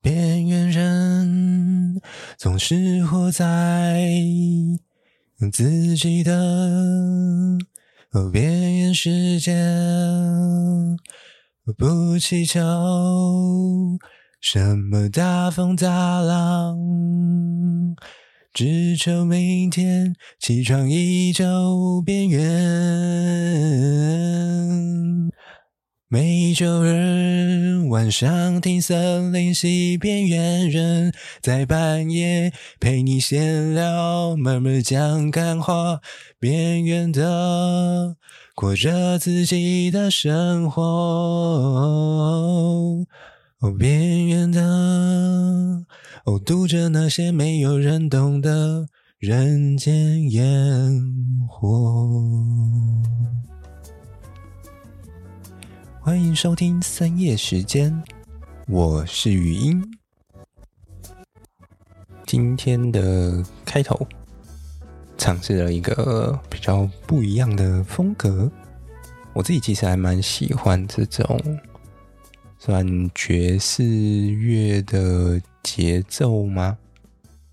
边缘人总是活在自己的边缘世界，不祈求什么大风大浪，只求明天起床依旧边缘。每周日晚上听森林系边缘人，在半夜陪你闲聊，慢慢讲干话，边缘的过着自己的生活，哦，边缘的哦，读着那些没有人懂的人间烟火。欢迎收听深夜时间，我是语音。今天的开头尝试了一个比较不一样的风格，我自己其实还蛮喜欢这种算爵士乐的节奏吗？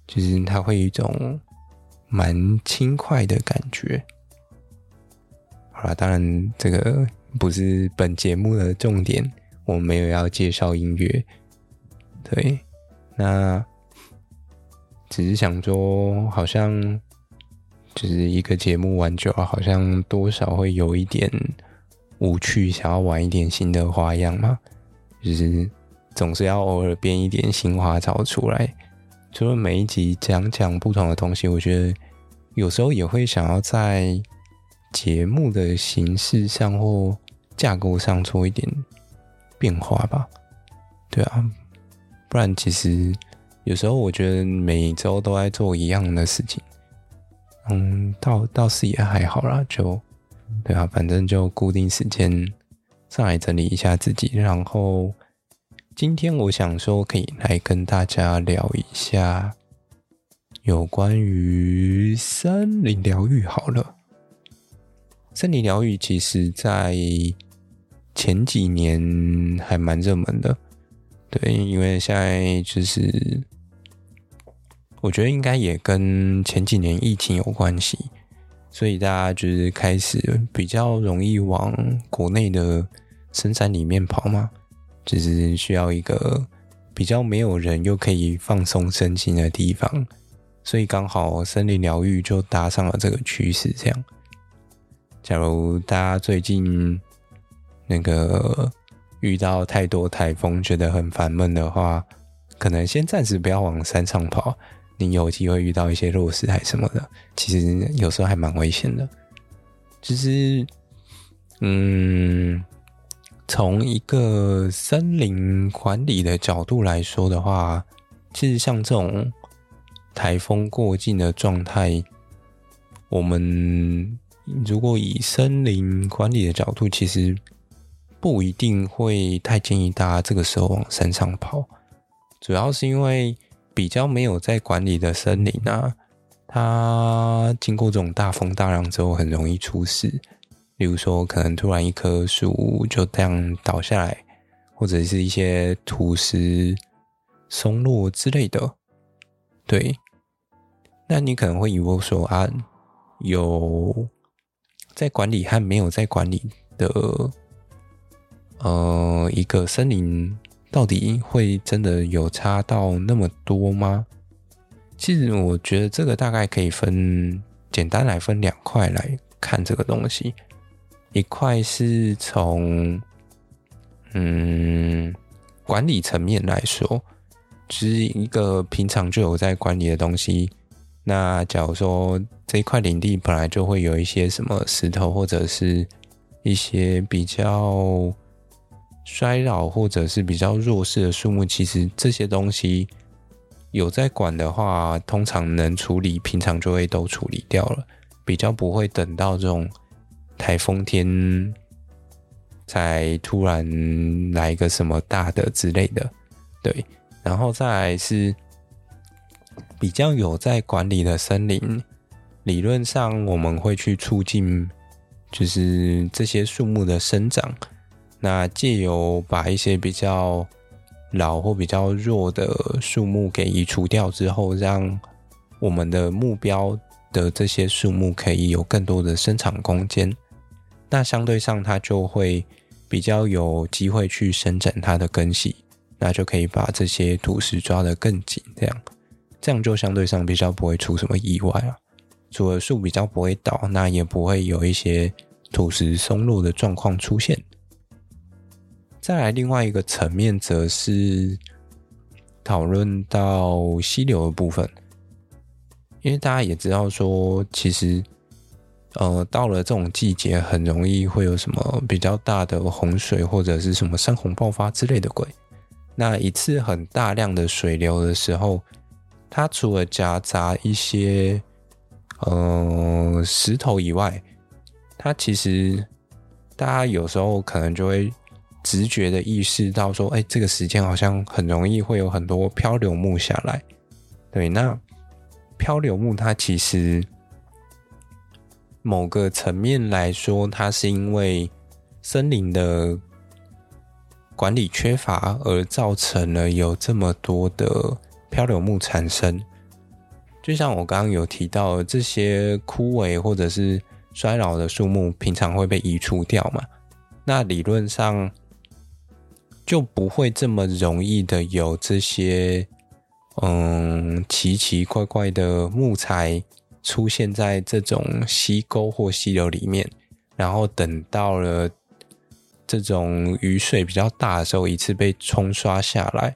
就是它会有一种蛮轻快的感觉。好了，当然这个。不是本节目的重点，我没有要介绍音乐，对，那只是想说，好像就是一个节目玩久了，好像多少会有一点无趣，想要玩一点新的花样嘛，就是总是要偶尔编一点新花招出来。除了每一集讲讲不同的东西，我觉得有时候也会想要在节目的形式上或架构上做一点变化吧，对啊，不然其实有时候我觉得每周都在做一样的事情，嗯，倒倒是也还好啦，就对啊，反正就固定时间上来整理一下自己，然后今天我想说可以来跟大家聊一下有关于森林疗愈好了，森林疗愈其实在前几年还蛮热门的，对，因为现在就是我觉得应该也跟前几年疫情有关系，所以大家就是开始比较容易往国内的深山里面跑嘛，就是需要一个比较没有人又可以放松身心的地方，所以刚好森林疗愈就搭上了这个趋势。这样，假如大家最近。那个遇到太多台风，觉得很烦闷的话，可能先暂时不要往山上跑。你有机会遇到一些落石还什么的，其实有时候还蛮危险的。就是，嗯，从一个森林管理的角度来说的话，其实像这种台风过境的状态，我们如果以森林管理的角度，其实。不一定会太建议大家这个时候往山上跑，主要是因为比较没有在管理的森林啊，它经过这种大风大浪之后很容易出事，例如说可能突然一棵树就这样倒下来，或者是一些土石松落之类的。对，那你可能会以为说啊，有在管理和没有在管理的。呃，一个森林到底会真的有差到那么多吗？其实我觉得这个大概可以分，简单来分两块来看这个东西。一块是从嗯管理层面来说，就是一个平常就有在管理的东西。那假如说这一块领地本来就会有一些什么石头，或者是一些比较。衰老或者是比较弱势的树木，其实这些东西有在管的话，通常能处理，平常就会都处理掉了，比较不会等到这种台风天才突然来一个什么大的之类的。对，然后再来是比较有在管理的森林，理论上我们会去促进，就是这些树木的生长。那借由把一些比较老或比较弱的树木给移除掉之后，让我们的目标的这些树木可以有更多的生长空间，那相对上它就会比较有机会去伸展它的根系，那就可以把这些土石抓得更紧，这样这样就相对上比较不会出什么意外啊。除了树比较不会倒，那也不会有一些土石松落的状况出现。再来另外一个层面，则是讨论到溪流的部分，因为大家也知道说，其实呃，到了这种季节，很容易会有什么比较大的洪水或者是什么山洪爆发之类的鬼。那一次很大量的水流的时候，它除了夹杂一些呃石头以外，它其实大家有时候可能就会。直觉的意识到说，哎，这个时间好像很容易会有很多漂流木下来。对，那漂流木它其实某个层面来说，它是因为森林的管理缺乏而造成了有这么多的漂流木产生。就像我刚刚有提到，这些枯萎或者是衰老的树木，平常会被移除掉嘛？那理论上。就不会这么容易的有这些嗯奇奇怪怪的木材出现在这种溪沟或溪流里面，然后等到了这种雨水比较大的时候，一次被冲刷下来。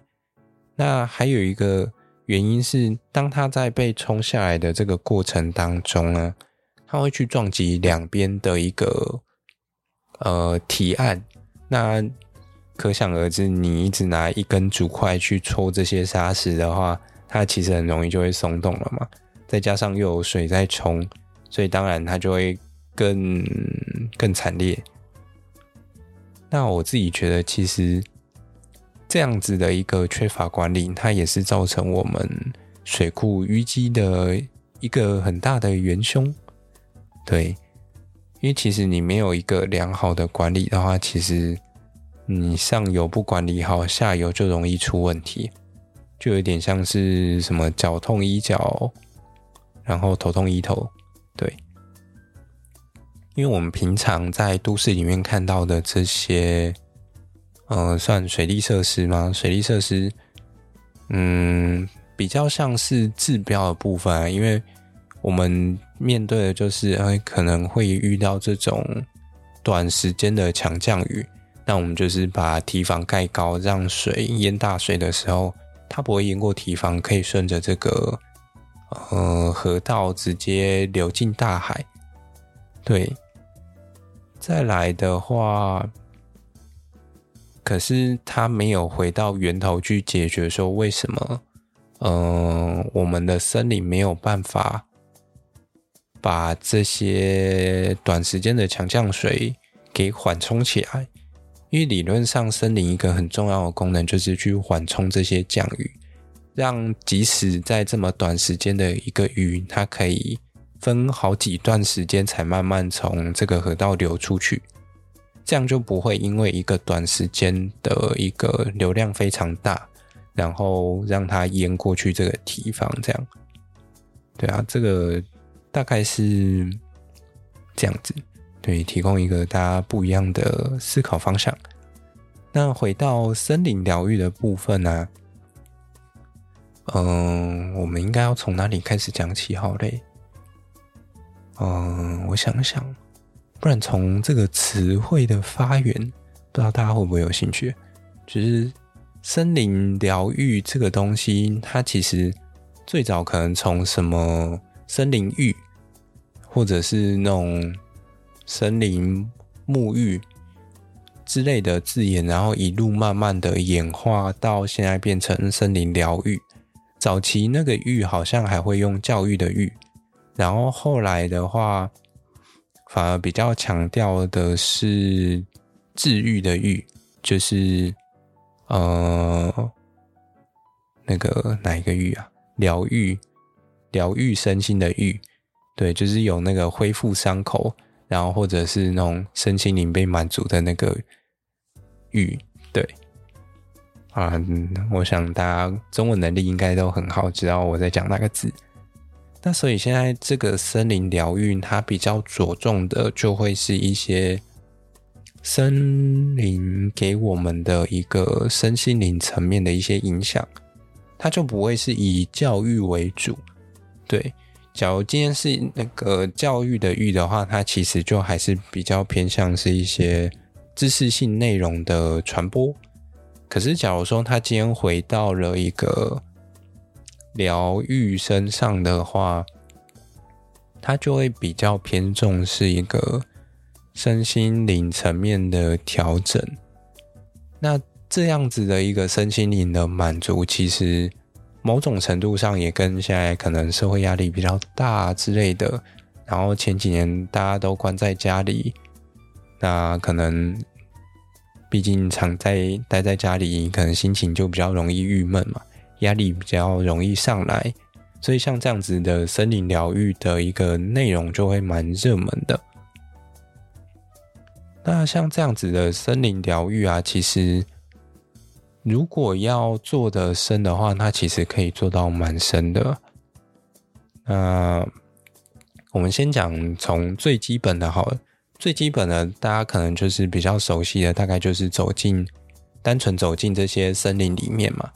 那还有一个原因是，当它在被冲下来的这个过程当中呢，它会去撞击两边的一个呃堤岸，那。可想而知，你一直拿一根竹块去戳这些沙石的话，它其实很容易就会松动了嘛。再加上又有水在冲，所以当然它就会更更惨烈。那我自己觉得，其实这样子的一个缺乏管理，它也是造成我们水库淤积的一个很大的元凶。对，因为其实你没有一个良好的管理的话，其实。你上游不管理好，下游就容易出问题，就有点像是什么脚痛医脚，然后头痛医头，对。因为我们平常在都市里面看到的这些，呃，算水利设施吗？水利设施，嗯，比较像是治标的部分啊，因为我们面对的就是，呃，可能会遇到这种短时间的强降雨。那我们就是把堤防盖高，让水淹大水的时候，它不会淹过堤防，可以顺着这个呃河道直接流进大海。对，再来的话，可是它没有回到源头去解决，说为什么嗯、呃，我们的森林没有办法把这些短时间的强降水给缓冲起来。因为理论上，森林一个很重要的功能就是去缓冲这些降雨，让即使在这么短时间的一个雨，它可以分好几段时间才慢慢从这个河道流出去，这样就不会因为一个短时间的一个流量非常大，然后让它淹过去这个堤防。这样，对啊，这个大概是这样子。对，提供一个大家不一样的思考方向。那回到森林疗愈的部分呢、嗯，我们应该要从哪里开始讲起好嘞？嗯，我想想，不然从这个词汇的发源，不知道大家会不会有兴趣？就是森林疗愈这个东西，它其实最早可能从什么森林浴，或者是那种。森林沐浴之类的字眼，然后一路慢慢的演化到现在变成森林疗愈。早期那个愈好像还会用教育的愈，然后后来的话反而比较强调的是治愈的愈，就是呃那个哪一个愈啊？疗愈疗愈身心的愈，对，就是有那个恢复伤口。然后，或者是那种身心灵被满足的那个欲，对。啊，我想大家中文能力应该都很好，知道我在讲哪个字。那所以现在这个森林疗愈，它比较着重的就会是一些森林给我们的一个身心灵层面的一些影响，它就不会是以教育为主。对，假如今天是那个教育的育的话，它其实就还是比较偏向是一些知识性内容的传播。可是，假如说他今天回到了一个疗愈身上的话，他就会比较偏重是一个身心灵层面的调整。那这样子的一个身心灵的满足，其实某种程度上也跟现在可能社会压力比较大之类的，然后前几年大家都关在家里，那可能。毕竟常在待在家里，可能心情就比较容易郁闷嘛，压力比较容易上来，所以像这样子的森林疗愈的一个内容就会蛮热门的。那像这样子的森林疗愈啊，其实如果要做的深的话，它其实可以做到蛮深的。那我们先讲从最基本的好了。最基本的，大家可能就是比较熟悉的，大概就是走进，单纯走进这些森林里面嘛。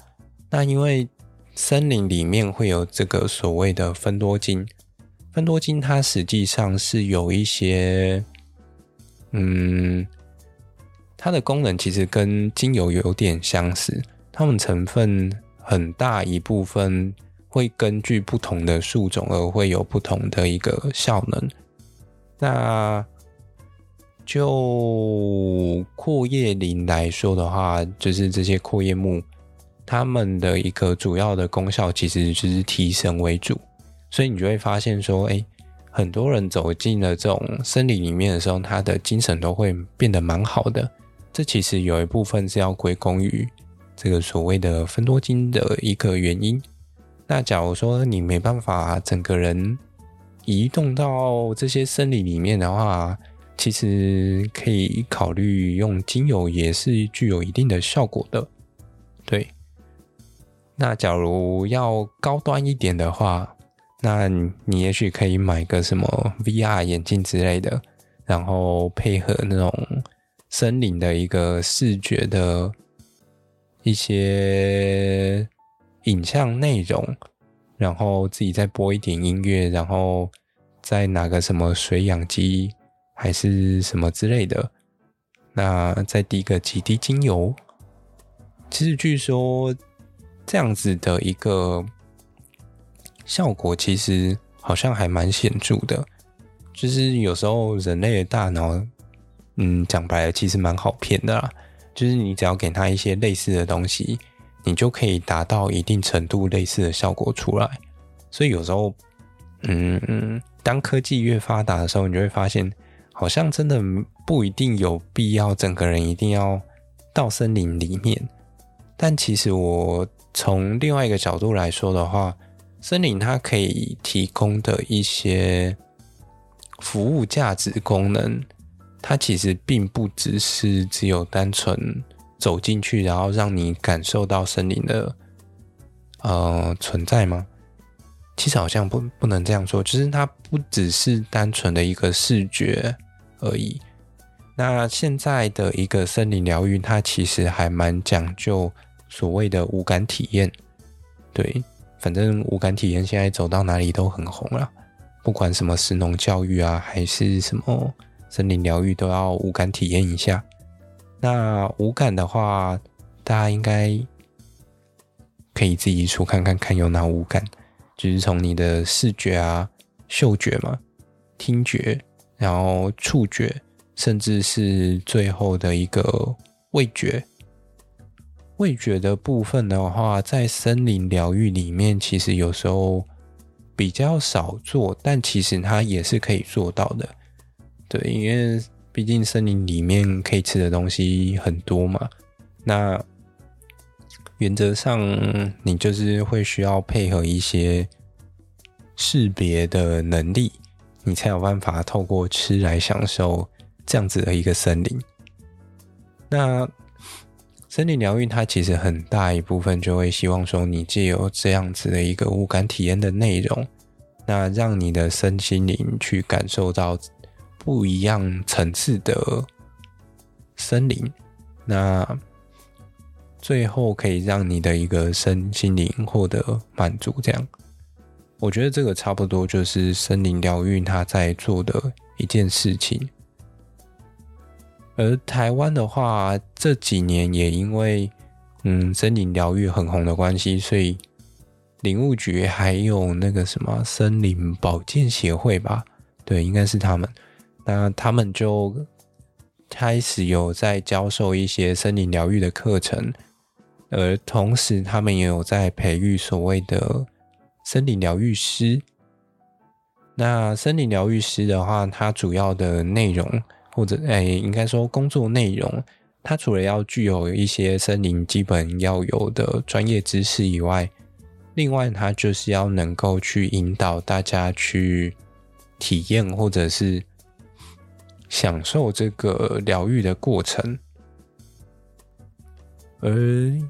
那因为森林里面会有这个所谓的分多金，分多金它实际上是有一些，嗯，它的功能其实跟精油有点相似，它们成分很大一部分会根据不同的树种而会有不同的一个效能。那就阔叶林来说的话，就是这些阔叶木，它们的一个主要的功效其实就是提神为主，所以你就会发现说，哎，很多人走进了这种森林里面的时候，他的精神都会变得蛮好的。这其实有一部分是要归功于这个所谓的分多金的一个原因。那假如说你没办法整个人移动到这些森林里面的话，其实可以考虑用精油，也是具有一定的效果的。对，那假如要高端一点的话，那你也许可以买个什么 VR 眼镜之类的，然后配合那种森林的一个视觉的一些影像内容，然后自己再播一点音乐，然后再拿个什么水氧机。还是什么之类的，那再滴个几滴精油。其实据说这样子的一个效果，其实好像还蛮显著的。就是有时候人类的大脑，嗯，讲白了，其实蛮好骗的啦。就是你只要给他一些类似的东西，你就可以达到一定程度类似的效果出来。所以有时候，嗯嗯，当科技越发达的时候，你就会发现。好像真的不一定有必要整个人一定要到森林里面，但其实我从另外一个角度来说的话，森林它可以提供的一些服务价值功能，它其实并不只是只有单纯走进去，然后让你感受到森林的呃存在吗？其实好像不不能这样说，就是它不只是单纯的一个视觉而已。那现在的一个森林疗愈，它其实还蛮讲究所谓的五感体验。对，反正五感体验现在走到哪里都很红了，不管什么神农教育啊，还是什么森林疗愈，都要五感体验一下。那五感的话，大家应该可以自己出看看看有哪五感。就是从你的视觉啊、嗅觉嘛、听觉，然后触觉，甚至是最后的一个味觉。味觉的部分的话，在森林疗愈里面，其实有时候比较少做，但其实它也是可以做到的。对，因为毕竟森林里面可以吃的东西很多嘛。那原则上，你就是会需要配合一些识别的能力，你才有办法透过吃来享受这样子的一个森林。那森林疗愈它其实很大一部分就会希望说，你借由这样子的一个五感体验的内容，那让你的身心灵去感受到不一样层次的森林，那最后可以让你的一个身心灵获得满足。这样，我觉得这个差不多就是森林疗愈他在做的一件事情。而台湾的话，这几年也因为嗯森林疗愈很红的关系，所以林务局还有那个什么森林保健协会吧，对，应该是他们。那他们就开始有在教授一些森林疗愈的课程，而同时他们也有在培育所谓的森林疗愈师。那森林疗愈师的话，它主要的内容。或者，哎，应该说工作内容，它除了要具有一些森林基本要有的专业知识以外，另外它就是要能够去引导大家去体验或者是享受这个疗愈的过程。而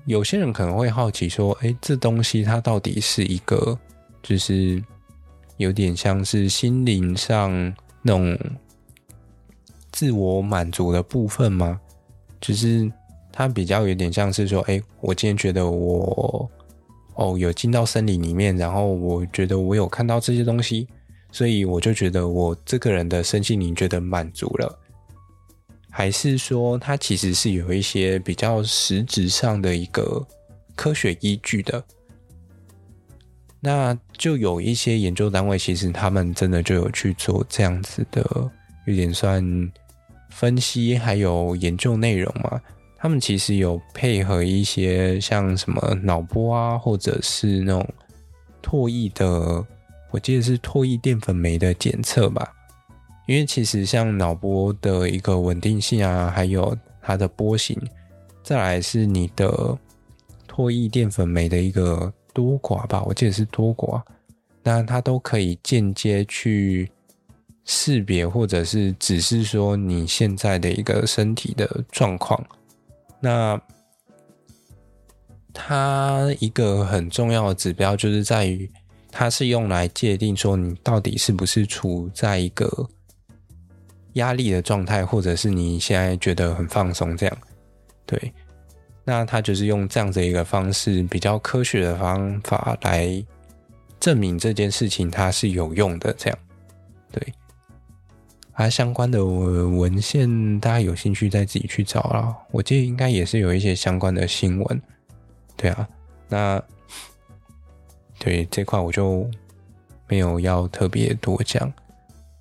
有些人可能会好奇说，哎，这东西它到底是一个，就是有点像是心灵上那种。自我满足的部分吗？就是它比较有点像是说，哎，我今天觉得我哦有进到森林里面，然后我觉得我有看到这些东西，所以我就觉得我这个人的身心灵觉得满足了。还是说它其实是有一些比较实质上的一个科学依据的？那就有一些研究单位，其实他们真的就有去做这样子的，有点算。分析还有研究内容嘛，他们其实有配合一些像什么脑波啊，或者是那种唾液的，我记得是唾液淀粉酶的检测吧。因为其实像脑波的一个稳定性啊，还有它的波形，再来是你的唾液淀粉酶的一个多寡吧，我记得是多寡，那它都可以间接去。识别或者是只是说你现在的一个身体的状况，那它一个很重要的指标就是在于，它是用来界定说你到底是不是处在一个压力的状态，或者是你现在觉得很放松这样。对，那它就是用这样子一个方式，比较科学的方法来证明这件事情它是有用的这样。对。啊，相关的文献，大家有兴趣再自己去找啦。我记得应该也是有一些相关的新闻，对啊。那对这块我就没有要特别多讲，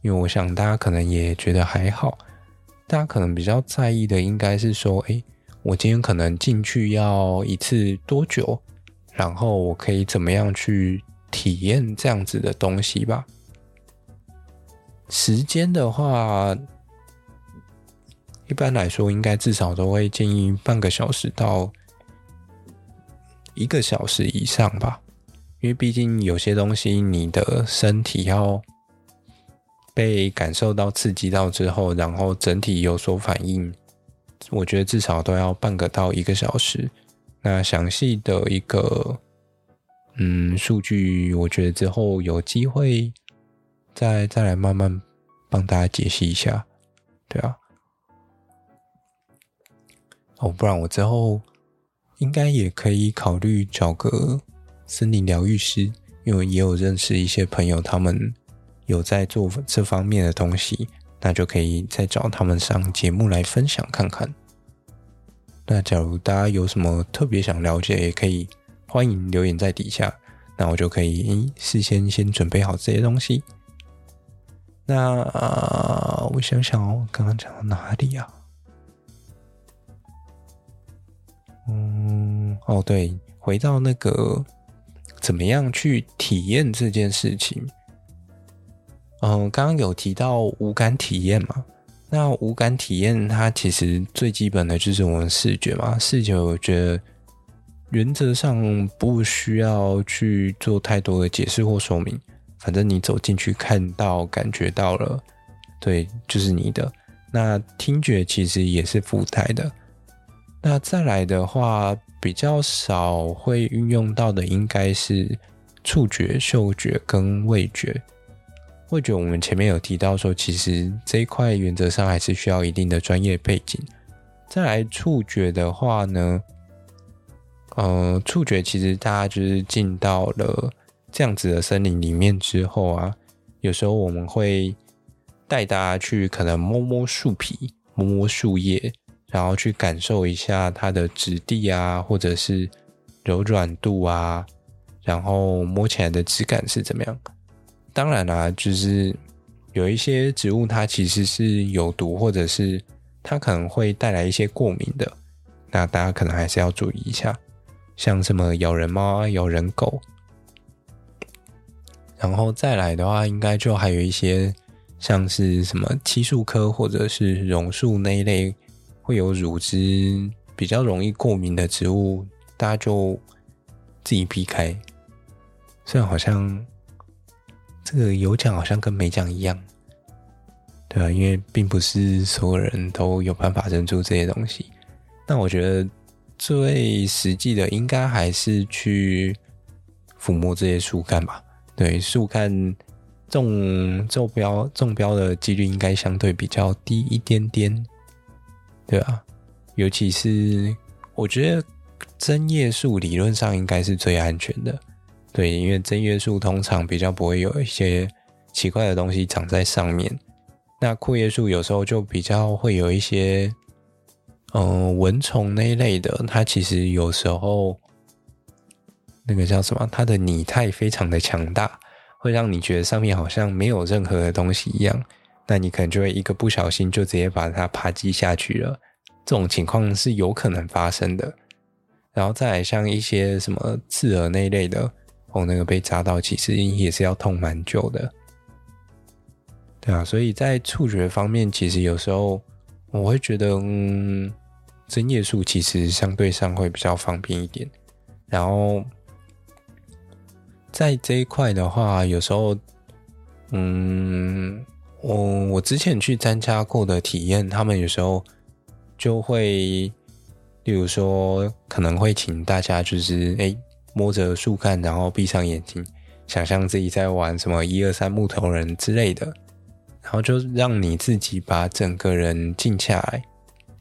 因为我想大家可能也觉得还好。大家可能比较在意的应该是说，哎，我今天可能进去要一次多久，然后我可以怎么样去体验这样子的东西吧。时间的话，一般来说应该至少都会建议半个小时到一个小时以上吧，因为毕竟有些东西你的身体要被感受到刺激到之后，然后整体有所反应，我觉得至少都要半个到一个小时。那详细的一个嗯数据，我觉得之后有机会。再再来慢慢帮大家解析一下，对啊，哦，不然我之后应该也可以考虑找个森林疗愈师，因为也有认识一些朋友，他们有在做这方面的东西，那就可以再找他们上节目来分享看看。那假如大家有什么特别想了解，也可以欢迎留言在底下，那我就可以事先先准备好这些东西。那、我想想哦，刚刚讲到哪里、啊？嗯，哦对，回到那个怎么样去体验这件事情。嗯，刚刚有提到无感体验嘛？那无感体验它其实最基本的就是我们视觉嘛。视觉我觉得原则上不需要去做太多的解释或说明。反正你走进去看到、感觉到了，对，就是你的。那听觉其实也是附带的。那再来的话，比较少会运用到的应该是触觉、嗅觉跟味觉。味觉我们前面有提到说，其实这一块原则上还是需要一定的专业背景。再来触觉的话呢，呃，触觉其实大家就是进到了这样子的森林里面之后啊，有时候我们会带大家去可能摸摸树皮、摸摸树叶。然后去感受一下它的质地啊，或者是柔软度啊，然后摸起来的质感是怎么样？当然啦，就是有一些植物它其实是有毒，或者是它可能会带来一些过敏的，那大家可能还是要注意一下，像什么咬人猫啊、咬人狗。然后再来的话，应该就还有一些像是什么漆树科或者是榕树那一类。会有乳汁比较容易过敏的植物，大家就自己避开。虽然好像这个有奖，好像跟没奖一样，对啊，因为并不是所有人都有办法认出这些东西。那我觉得最实际的，应该还是去抚摸这些树干吧。对，树干中中标中标的几率应该相对比较低一点点。对啊，尤其是我觉得针叶树理论上应该是最安全的，对，因为针叶树通常比较不会有一些奇怪的东西长在上面。那阔叶树有时候就比较会有一些，嗯、蚊虫那一类的，它其实有时候那个叫什么，它的拟态非常的强大，会让你觉得上面好像没有任何的东西一样。那你可能就会一个不小心就直接把它啪击下去了，这种情况是有可能发生的。然后再来像一些什么刺耳那一类的，哦，那个被扎到其实也是要痛蛮久的。对啊，所以在触觉方面，其实有时候我会觉得，嗯，针叶树其实相对上会比较方便一点。然后在这一块的话，有时候，嗯。我我之前去参加过的体验，他们有时候就会，例如说，可能会请大家就是哎摸着树干，然后闭上眼睛，想象自己在玩什么一二三木头人之类的，然后就让你自己把整个人静下来，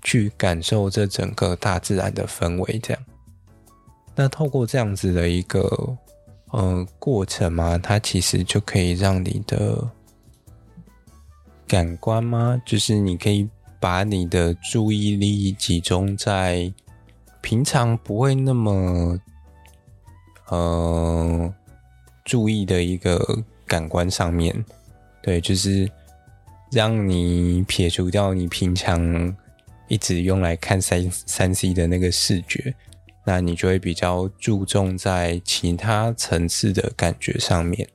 去感受这整个大自然的氛围。这样，那透过这样子的一个呃过程嘛，它其实就可以让你的。感官吗？就是你可以把你的注意力集中在平常不会那么呃注意的一个感官上面，对，就是让你撇除掉你平常一直用来看三三 C 的那个视觉，那你就会比较注重在其他层次的感觉上面。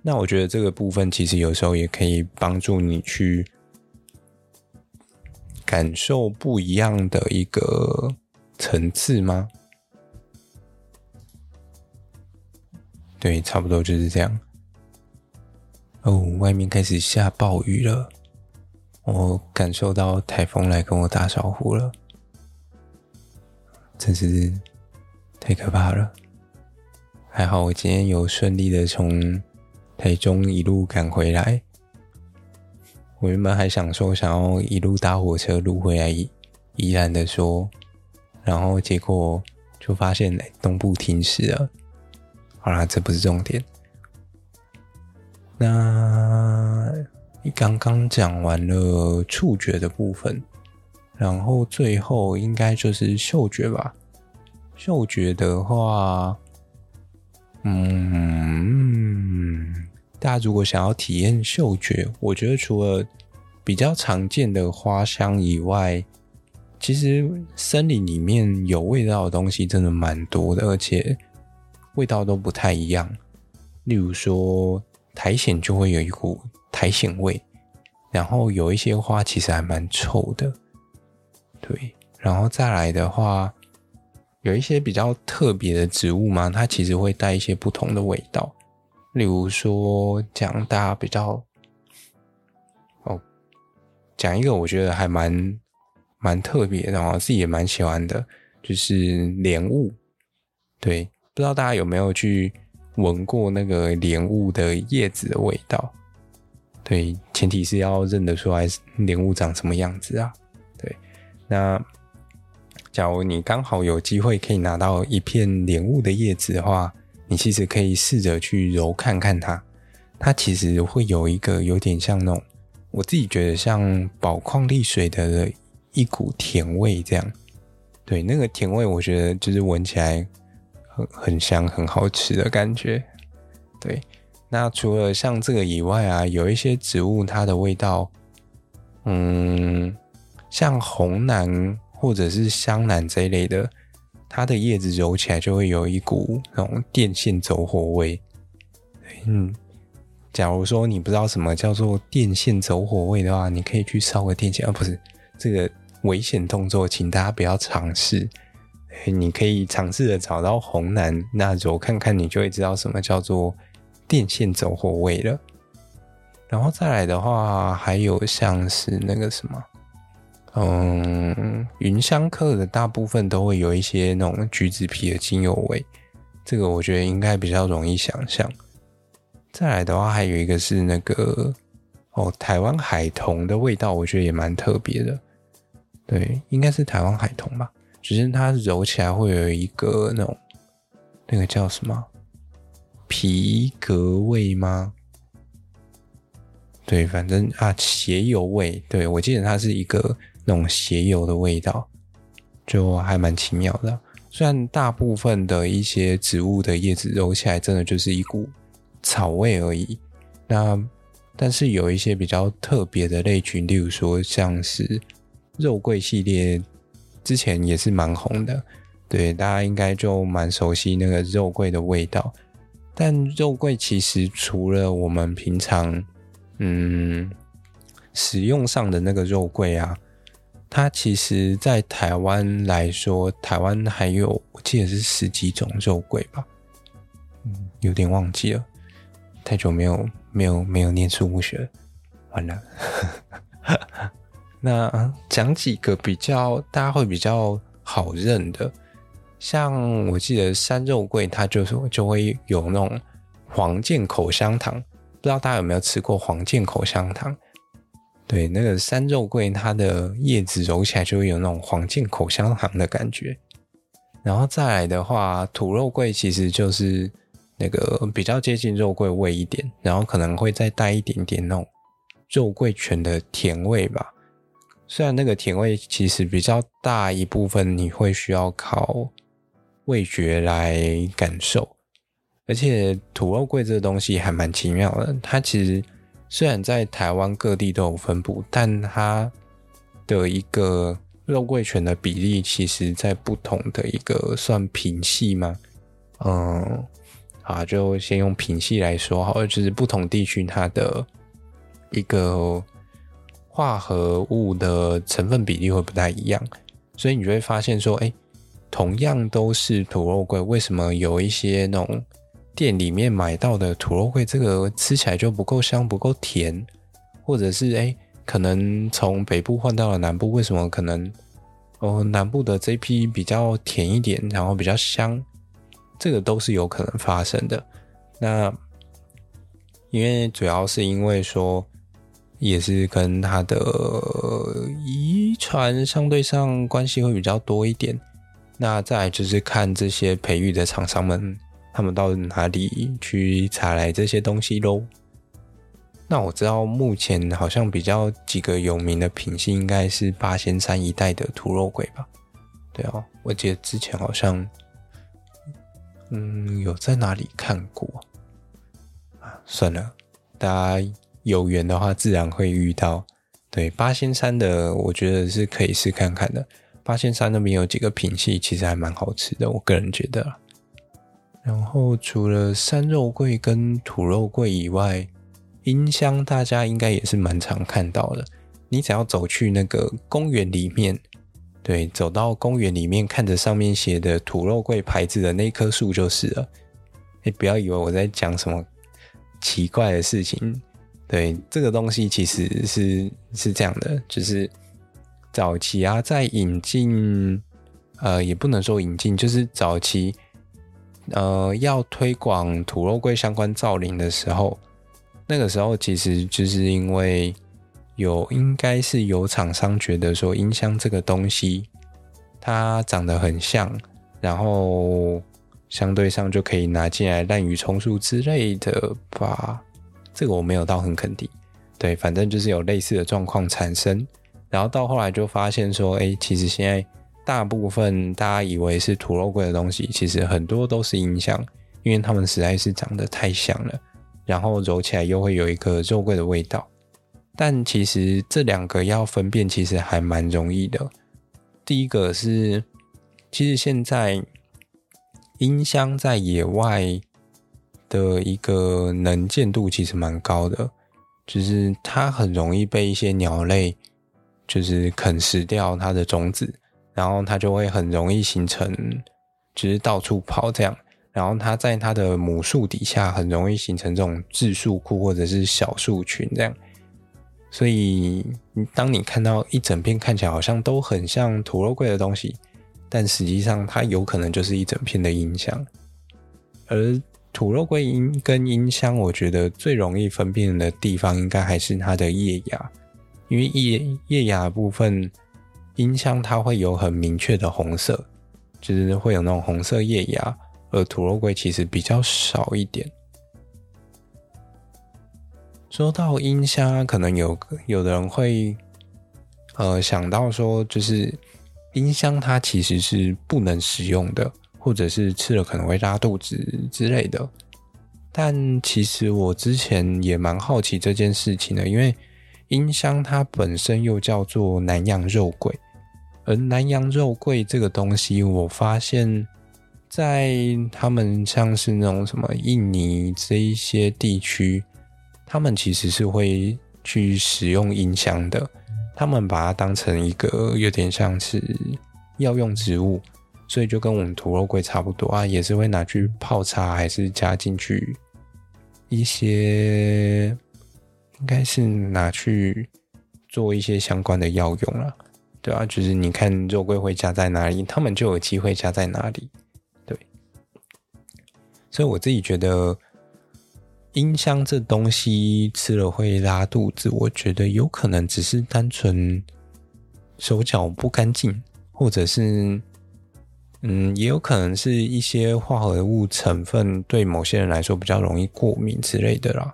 那我觉得这个部分其实有时候也可以帮助你去感受不一样的一个层次吗？对，差不多就是这样。哦，外面开始下暴雨了，我感受到台风来跟我打招呼了，真是太可怕了。还好我今天有顺利的从。台中一路赶回来，我原本还想说想要一路搭火车路回来宜兰的说，然后结果就发现哎，东部停驶了。好啦，这不是重点。那你刚刚讲完了触觉的部分，然后最后应该就是嗅觉吧？嗅觉的话，嗯。大家如果想要体验嗅觉，我觉得除了比较常见的花香以外，其实森林里面有味道的东西真的蛮多的，而且味道都不太一样。例如说苔藓就会有一股苔藓味，然后有一些花其实还蛮臭的，对。然后再来的话，有一些比较特别的植物嘛，它其实会带一些不同的味道。例如说，讲大家比较哦，讲一个我觉得还蛮蛮特别的，我自己也蛮喜欢的，就是莲雾。对，不知道大家有没有去闻过那个莲雾的叶子的味道？对，前提是要认得出来莲雾长什么样子啊。对，那假如你刚好有机会可以拿到一片莲雾的叶子的话，你其实可以试着去揉看看它，它其实会有一个有点像那种，我自己觉得像宝矿力水的一股甜味这样。对，那个甜味我觉得就是闻起来很很香、很好吃的感觉。对，那除了像这个以外啊，有一些植物它的味道，嗯，像红楠或者是香兰这一类的。它的叶子揉起来就会有一股那种电线走火味。嗯，假如说你不知道什么叫做电线走火味的话，你可以去烧个电线，啊、不是这个危险动作，请大家不要尝试。你可以尝试着找到红楠，那揉看看，你就会知道什么叫做电线走火味了。然后再来的话，还有像是那个什么。嗯，云香客的大部分都会有一些那种橘子皮的精油味，这个我觉得应该比较容易想象。再来的话，还有一个是那个哦，台湾海桐的味道，我觉得也蛮特别的。对，应该是台湾海桐吧，只是它揉起来会有一个那种那个叫什么皮革味吗？对，反正啊，鞋油味。对，我记得它是一个。那种鞋油的味道，就还蛮奇妙的。虽然大部分的一些植物的叶子揉起来，真的就是一股草味而已。那但是有一些比较特别的类群，例如说像是肉桂系列，之前也是蛮红的。对，大家应该就蛮熟悉那个肉桂的味道。但肉桂其实除了我们平常嗯使用上的那个肉桂啊。它其实，在台湾来说，台湾还有我记得是十几种肉桂吧，嗯，有点忘记了，太久没有没有没有念生物学，完了。那讲几个比较大家会比较好认的，像我记得山肉桂，它就是就会有那种黄健口香糖，不知道大家有没有吃过黄健口香糖？对，那个山肉桂，它的叶子揉起来就会有那种黄金口香糖的感觉。然后再来的话，土肉桂其实就是那个比较接近肉桂味一点，然后可能会再带一点点那种肉桂醛的甜味吧。虽然那个甜味其实比较大一部分你会需要靠味觉来感受，而且土肉桂这个东西还蛮奇妙的，它其实。虽然在台湾各地都有分布，但它的一个肉桂醛的比例，其实在不同的一个算品系吗？嗯，好，就先用品系来说好，就是不同地区它的一个化合物的成分比例会不太一样，所以你就会发现说，哎，同样都是土肉桂，为什么有一些那种店里面买到的土肉桂，这个吃起来就不够香，不够甜，或者是哎，可能从北部换到了南部，为什么可能哦南部的这批比较甜一点，然后比较香，这个都是有可能发生的。那因为主要是因为说，也是跟它的遗传相对上关系会比较多一点。那再就是看这些培育的厂商们。他们到哪里去采来这些东西喽？那我知道目前好像比较几个有名的品系，应该是八仙山一带的土肉鬼吧？对哦，我记得之前好像，嗯，有在哪里看过啊？算了，大家有缘的话，自然会遇到。对，八仙山的，我觉得是可以试看看的。八仙山那边有几个品系，其实还蛮好吃的，我个人觉得。然后除了山肉桂跟土肉桂以外，樱香大家应该也是蛮常看到的。你只要走去那个公园里面，对，走到公园里面，看着上面写的土肉桂牌子的那棵树就是了。你不要以为我在讲什么奇怪的事情，对，这个东西其实是是这样的，就是早期啊，在引进，呃，也不能说引进，就是早期，呃，要推广土肉桂相关造林的时候，那个时候其实就是因为有，应该是有厂商觉得说，音箱这个东西它长得很像，然后相对上就可以拿进来滥竽充数之类的吧。这个我没有到很肯定，对，反正就是有类似的状况产生。然后到后来就发现说，哎，其实现在大部分大家以为是土肉桂的东西，其实很多都是音箱，因为它们实在是长得太像了，然后揉起来又会有一个肉桂的味道。但其实这两个要分辨，其实还蛮容易的。第一个是，其实现在音箱在野外的一个能见度其实蛮高的，就是它很容易被一些鸟类。就是啃食掉它的种子，然后它就会很容易形成，就是到处跑这样。然后它在它的母树底下很容易形成这种自树库或者是小树群这样。所以，当你看到一整片看起来好像都很像土肉桂的东西，但实际上它有可能就是一整片的音箱。而土肉桂音跟音箱，我觉得最容易分辨的地方，应该还是它的叶芽。因为叶叶芽部分，音箱它会有很明确的红色，就是会有那种红色叶芽，而土肉桂其实比较少一点。说到音箱，可能有有的人会呃想到说，就是音箱它其实是不能食用的，或者是吃了可能会拉肚子之类的。但其实我之前也蛮好奇这件事情的，因为。音箱它本身又叫做南洋肉桂，而南洋肉桂这个东西，我发现，在他们像是那种什么印尼这一些地区，他们其实是会去使用音箱的，他们把它当成一个有点像是药用植物，所以就跟我们土肉桂差不多啊，也是会拿去泡茶，还是加进去一些。应该是拿去做一些相关的药用了，对啊，就是你看肉桂会加在哪里，他们就有机会加在哪里，对。所以我自己觉得，音箱这东西吃了会拉肚子，我觉得有可能只是单纯手脚不干净，或者是，嗯，也有可能是一些化合物成分对某些人来说比较容易过敏之类的啦。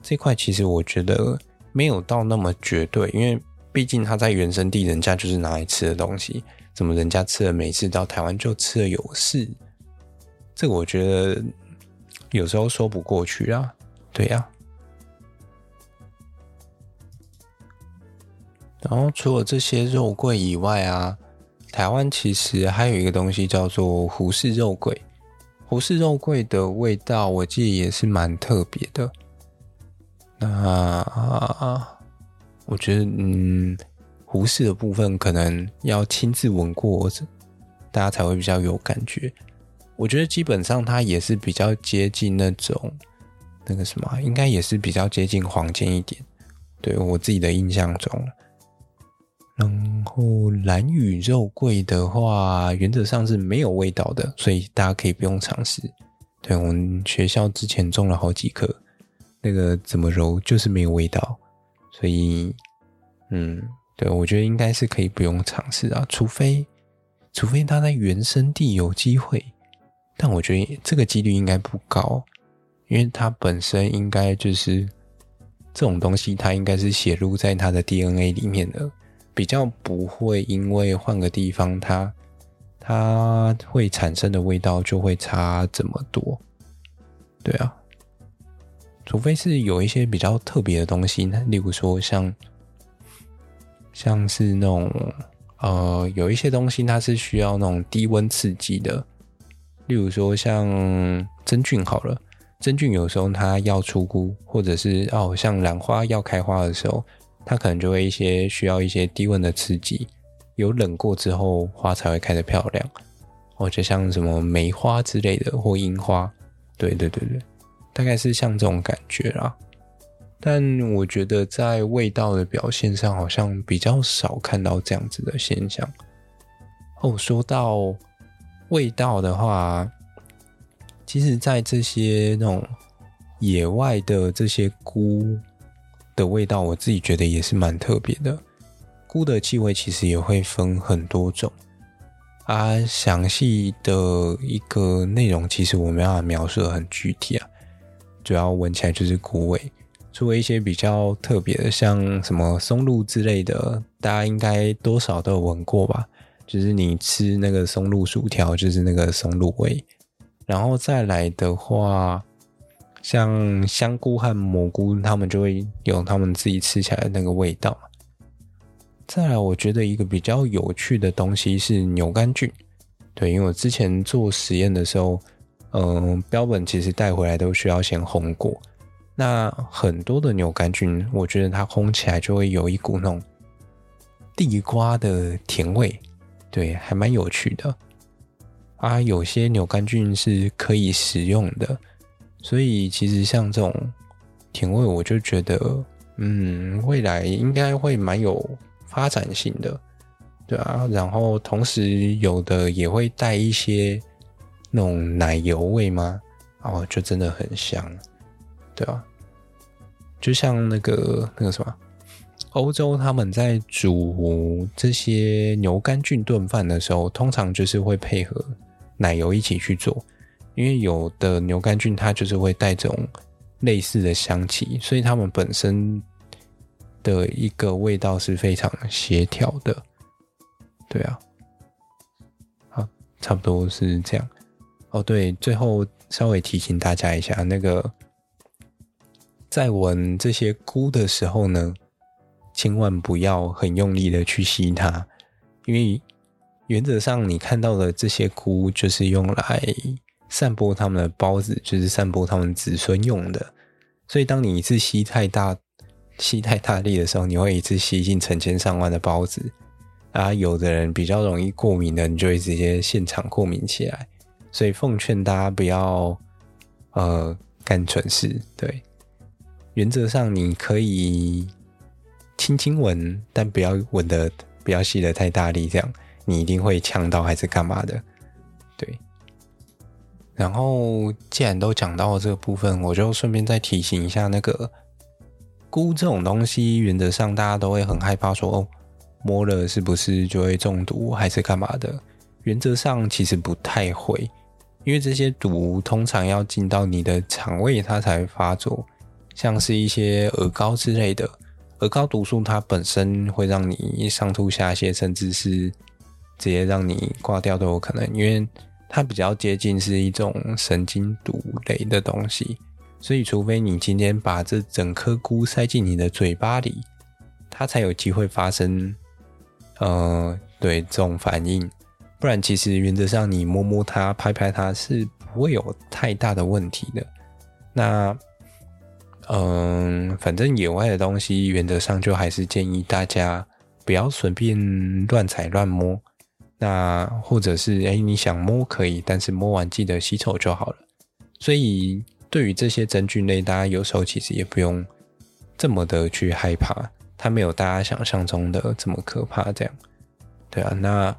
这块其实我觉得没有到那么绝对，因为毕竟它在原生地，人家就是拿来吃的东西，怎么人家吃了没事，到台湾就吃了有事？这个我觉得有时候说不过去啊。对呀。然后除了这些肉桂以外啊，台湾其实还有一个东西叫做胡氏肉桂。胡氏肉桂的味道，我记得也是蛮特别的。那啊我觉得，嗯，胡氏的部分可能要亲自闻过，大家才会比较有感觉。我觉得基本上它也是比较接近那种那个什么，应该也是比较接近黄金一点。对，我自己的印象中。然后兰屿肉桂的话，原则上是没有味道的，所以大家可以不用尝试。对，我们学校之前种了好几棵。那个怎么揉就是没有味道，所以，嗯，对，我觉得应该是可以不用尝试啊，除非，除非它在原生地有机会，但我觉得这个几率应该不高，因为它本身应该就是这种东西，它应该是写入在它的 DNA 里面的，比较不会因为换个地方它，它它会产生的味道就会差这么多，对啊。除非是有一些比较特别的东西，那例如说像像是那种呃，有一些东西它是需要那种低温刺激的，例如说像真菌好了，真菌有时候它要出菇，或者是哦像兰花要开花的时候，它可能就会一些需要一些低温的刺激，有冷过之后花才会开得漂亮，或者像什么梅花之类的或樱花，对对对对。大概是像这种感觉啦，但我觉得在味道的表现上，好像比较少看到这样子的现象。哦，说到味道的话，其实，在这些那种野外的这些菇的味道，我自己觉得也是蛮特别的。菇的气味其实也会分很多种啊，详细的一个内容其实我没办法描述的很具体啊，主要闻起来就是菇味。除了一些比较特别的，像什么松露之类的，大家应该多少都有闻过吧？就是你吃那个松露薯条，就是那个松露味。然后再来的话，像香菇和蘑菇，他们就会有他们自己吃起来的那个味道。再来，我觉得一个比较有趣的东西是牛肝菌。对，因为我之前做实验的时候，嗯，标本其实带回来都需要先烘过。那很多的牛肝菌，我觉得它烘起来就会有一股那种地瓜的甜味，对，还蛮有趣的。啊，有些牛肝菌是可以食用的，所以其实像这种甜味，我就觉得，嗯，未来应该会蛮有。发展性的，对啊，然后同时有的也会带一些那种奶油味吗？哦，就真的很香，对啊，就像那个那个什么，欧洲他们在煮这些牛肝菌炖饭的时候，通常就是会配合奶油一起去做，因为有的牛肝菌它就是会带这种类似的香气，所以他们本身。的一个味道是非常协调的，对啊，好，差不多是这样。哦，对，最后稍微提醒大家一下，那个在闻这些菇的时候呢，千万不要很用力的去吸它，因为原则上你看到的这些菇就是用来散播它们的孢子，就是散播它们子孙用的，所以当你一次吸太大。吸太大力的时候，你会一次吸进成千上万的孢子啊！有的人比较容易过敏的，你就会直接现场过敏起来。所以奉劝大家不要呃干蠢事。对，原则上你可以轻轻闻，但不要闻的不要吸的太大力，这样你一定会呛到还是干嘛的。对。然后既然都讲到了这个部分，我就顺便再提醒一下那个。菇这种东西，原则上大家都会很害怕说，说哦，摸了是不是就会中毒，还是干嘛的？原则上其实不太会，因为这些毒通常要进到你的肠胃，它才会发作。像是一些鹅膏之类的，鹅膏毒素它本身会让你上吐下泻，甚至是直接让你挂掉都有可能，因为它比较接近是一种神经毒类的东西。所以，除非你今天把这整颗菇塞进你的嘴巴里，它才有机会发生，呃，对这种反应。不然，其实原则上你摸摸它、拍拍它是不会有太大的问题的。那，嗯、反正野外的东西，原则上就还是建议大家不要随便乱踩乱摸。那或者是，哎，你想摸可以，但是摸完记得洗手就好了。所以。对于这些真菌类，大家有时候其实也不用这么的去害怕，它没有大家想象中的这么可怕。这样，对啊。那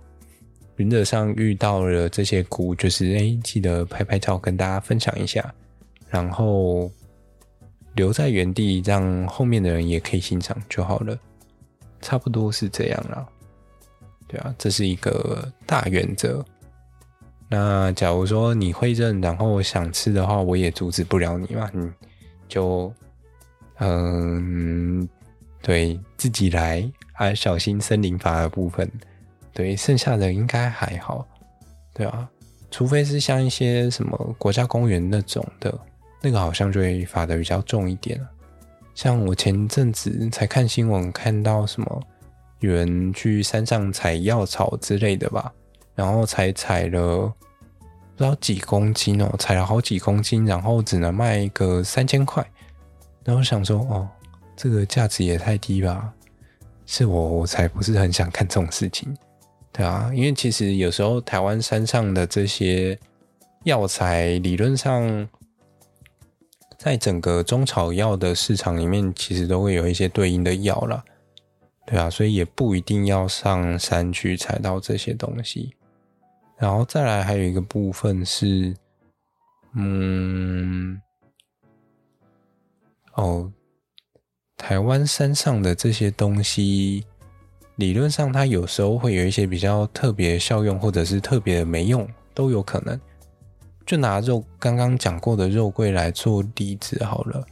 原则上遇到了这些菇，就是哎，记得拍拍照跟大家分享一下，然后留在原地，让后面的人也可以欣赏就好了。差不多是这样啦，对啊，这是一个大原则。那假如说你会认，然后想吃的话，我也阻止不了你嘛。你就嗯，对自己来，还小心森林法的部分。对，剩下的应该还好。对啊，除非是像一些什么国家公园那种的，那个好像就会罚的比较重一点。像我前阵子才看新闻，看到什么有人去山上采药草之类的吧。然后才采了不知道几公斤哦，采了好几公斤，然后只能卖个三千块。然后想说，哦，这个价值也太低吧？是我我才不是很想干这种事情，对啊，因为其实有时候台湾山上的这些药材，理论上在整个中草药的市场里面，其实都会有一些对应的药啦。对啊，所以也不一定要上山去采到这些东西。然后再来还有一个部分是，嗯，哦，台湾山上的这些东西，理论上它有时候会有一些比较特别效用，或者是特别的没用，都有可能。就拿肉刚刚讲过的肉桂来做例子好了，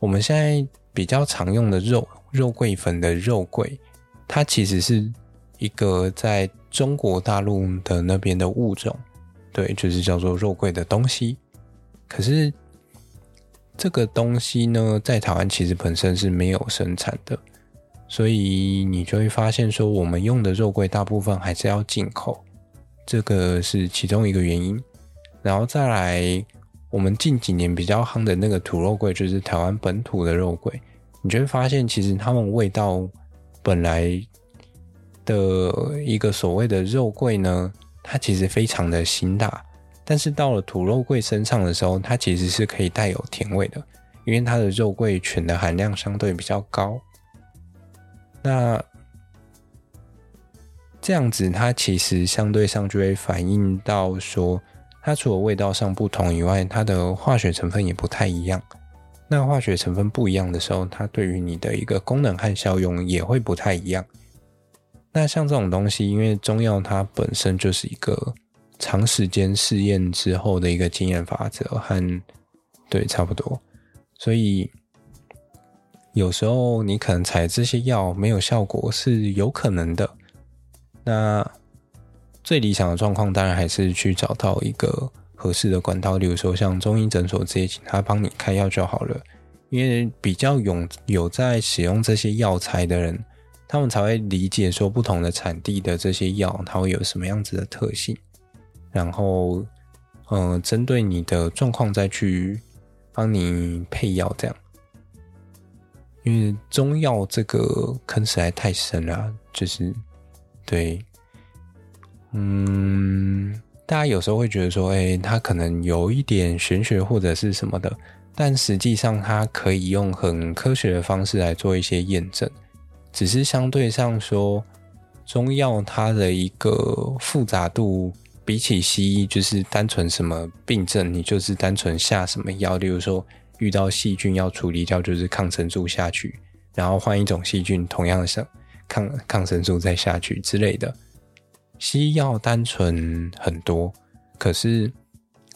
我们现在比较常用的肉。肉桂粉的肉桂，它其实是一个在中国大陆的那边的物种，对，就是叫做肉桂的东西。可是这个东西呢，在台湾其实本身是没有生产的，所以你就会发现说，我们用的肉桂大部分还是要进口，这个是其中一个原因。然后再来，我们近几年比较夯的那个土肉桂，就是台湾本土的肉桂。你就会发现，其实它们味道本来的一个所谓的肉桂呢，它其实非常的辛辣，但是到了土肉桂身上的时候，它其实是可以带有甜味的，因为它的肉桂醛的含量相对比较高。那这样子，它其实相对上就会反映到说，它除了味道上不同以外，它的化学成分也不太一样。那化学成分不一样的时候，它对于你的一个功能和效用也会不太一样。那像这种东西，因为中药它本身就是一个长时间试验之后的一个经验法则，和对差不多，所以有时候你可能采这些药没有效果是有可能的。那最理想的状况，当然还是去找到一个。合适的管道，例如说像中医诊所这些，请他帮你开药就好了。因为比较有有在使用这些药材的人，他们才会理解说不同的产地的这些药，它会有什么样子的特性。然后，嗯、呃，针对你的状况再去帮你配药，这样。因为中药这个坑实在太深了，就是对，嗯。大家有时候会觉得说，哎，它可能有一点玄学或者是什么的，但实际上它可以用很科学的方式来做一些验证。只是相对上说，中药它的一个复杂度比起西医，就是单纯什么病症，你就是单纯下什么药，例如说遇到细菌要处理掉，就是抗生素下去，然后换一种细菌，同样的抗抗生素再下去之类的。西药单纯很多，可是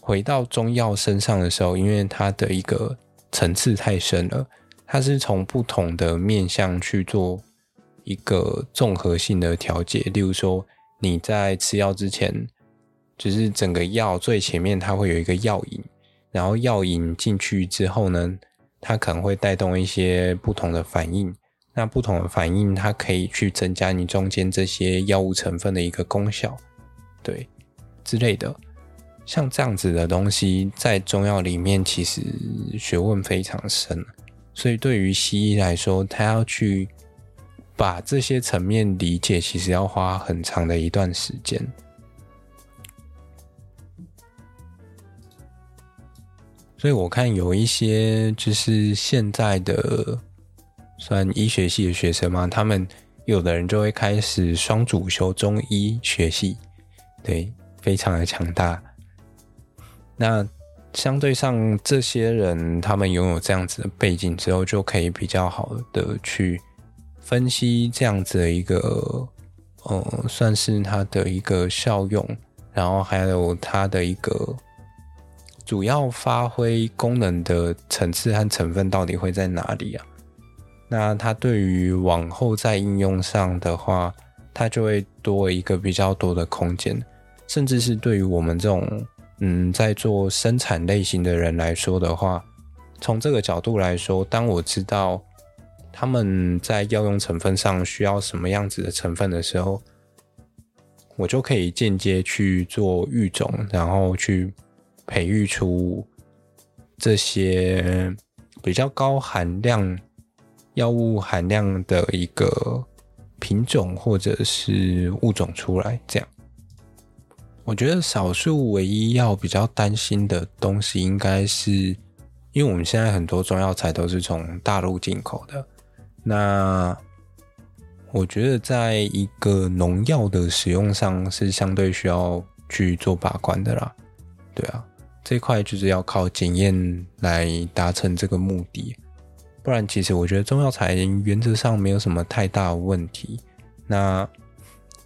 回到中药身上的时候，因为它的一个层次太深了，它是从不同的面向去做一个综合性的调节。例如说，你在吃药之前，就是整个药最前面它会有一个药引，然后药引进去之后呢，它可能会带动一些不同的反应。那不同的反应，它可以去增加你中间这些药物成分的一个功效，对之类的，像这样子的东西，在中药里面其实学问非常深，所以对于西医来说，他要去把这些层面理解，其实要花很长的一段时间。所以我看有一些就是现在的。算医学系的学生嘛，他们有的人就会开始双主修中医学系，对，非常的强大。那相对上这些人，他们拥有这样子的背景之后，就可以比较好的去分析这样子的一个，呃，算是它的一个效用，然后还有它的一个主要发挥功能的层次和成分到底会在哪里啊？那它对于往后在应用上的话，它就会多一个比较多的空间，甚至是对于我们这种嗯在做生产类型的人来说的话，从这个角度来说，当我知道他们在药用成分上需要什么样子的成分的时候，我就可以间接去做育种，然后去培育出这些比较高含量。药物含量的一个品种或者是物种出来，这样，我觉得少数唯一要比较担心的东西，应该是因为我们现在很多中药材都是从大陆进口的，那我觉得在一个农药的使用上是相对需要去做把关的啦。对啊，这一块就是要靠检验来达成这个目的，不然其实我觉得中药材原则上没有什么太大问题。那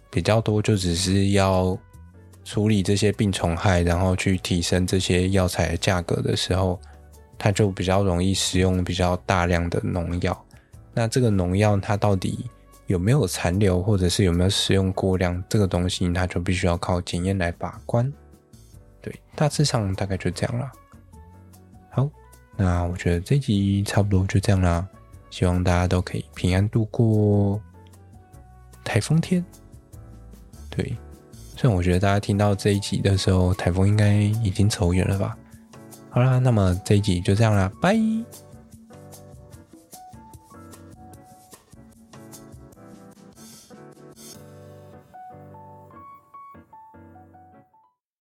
比较多就只是要处理这些病虫害，然后去提升这些药材的价格的时候，它就比较容易使用比较大量的农药。那这个农药它到底有没有残留，或者是有没有使用过量，这个东西它就必须要靠检验来把关。大致上大概就这样了。好，那我觉得这集差不多就这样啦。希望大家都可以平安度过台风天。对，虽然我觉得大家听到这一集的时候，台风应该已经走远了吧。好啦，那么这一集就这样啦，拜。